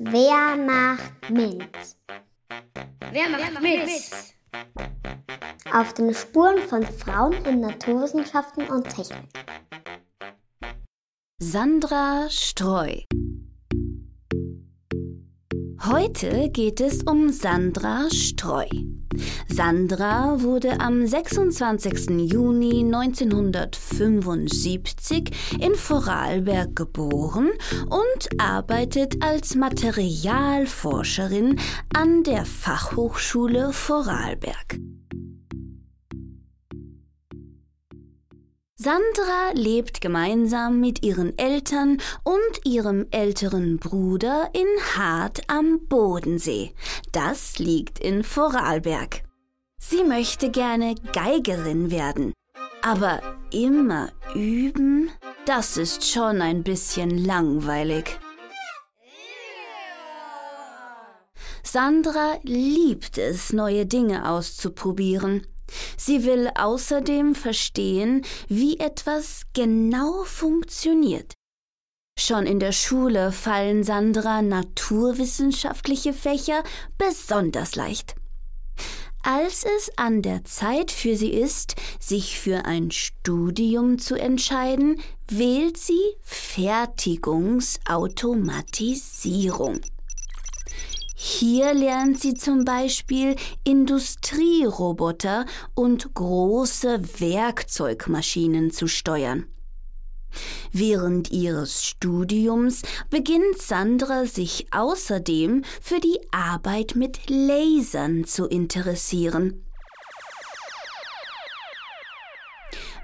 Wer macht mit? Wer macht mit? Auf den Spuren von Frauen in Naturwissenschaften und Technik. Sandra Streu. Heute geht es um Sandra Streu. Sandra wurde am 26. Juni 1975 in Vorarlberg geboren und arbeitet als Materialforscherin an der Fachhochschule Vorarlberg. Sandra lebt gemeinsam mit ihren Eltern und ihrem älteren Bruder in Hart am Bodensee. Das liegt in Vorarlberg. Sie möchte gerne Geigerin werden. Aber immer üben, das ist schon ein bisschen langweilig. Sandra liebt es, neue Dinge auszuprobieren. Sie will außerdem verstehen, wie etwas genau funktioniert. Schon in der Schule fallen Sandra naturwissenschaftliche Fächer besonders leicht. Als es an der Zeit für sie ist, sich für ein Studium zu entscheiden, wählt sie Fertigungsautomatisierung. Hier lernt sie zum Beispiel Industrieroboter und große Werkzeugmaschinen zu steuern. Während ihres Studiums beginnt Sandra sich außerdem für die Arbeit mit Lasern zu interessieren.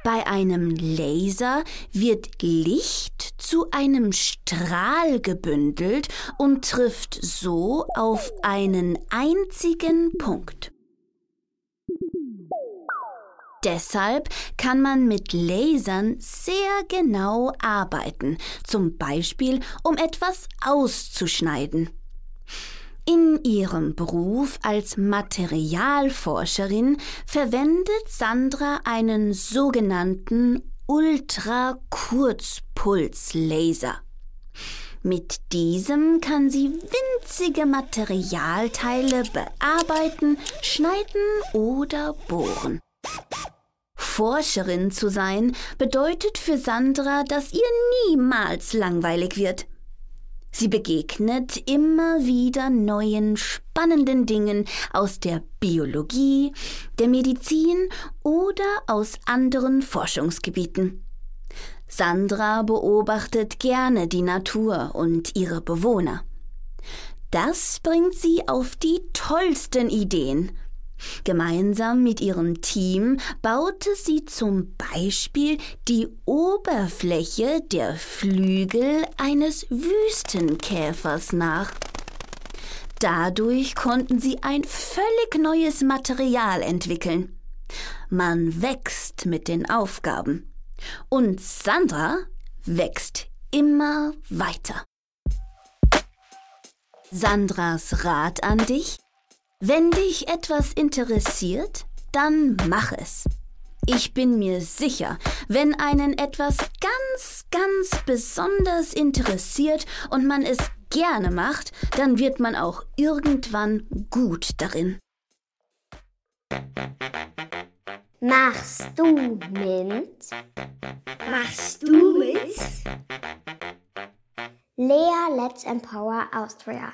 Bei einem Laser wird Licht zu einem Strahl gebündelt und trifft so auf einen einzigen Punkt. Deshalb kann man mit Lasern sehr genau arbeiten, zum Beispiel um etwas auszuschneiden. In ihrem Beruf als Materialforscherin verwendet Sandra einen sogenannten Ultrakurzpulslaser. Mit diesem kann sie winzige Materialteile bearbeiten, schneiden oder bohren. Forscherin zu sein bedeutet für Sandra, dass ihr niemals langweilig wird. Sie begegnet immer wieder neuen spannenden Dingen aus der Biologie, der Medizin oder aus anderen Forschungsgebieten. Sandra beobachtet gerne die Natur und ihre Bewohner. Das bringt sie auf die tollsten Ideen Gemeinsam mit ihrem Team baute sie zum Beispiel die Oberfläche der Flügel eines Wüstenkäfers nach. Dadurch konnten sie ein völlig neues Material entwickeln. Man wächst mit den Aufgaben. Und Sandra wächst immer weiter. Sandras Rat an dich? Wenn dich etwas interessiert, dann mach es. Ich bin mir sicher, wenn einen etwas ganz, ganz besonders interessiert und man es gerne macht, dann wird man auch irgendwann gut darin. Machst du mit? Machst du mit? Lea Let's Empower Austria.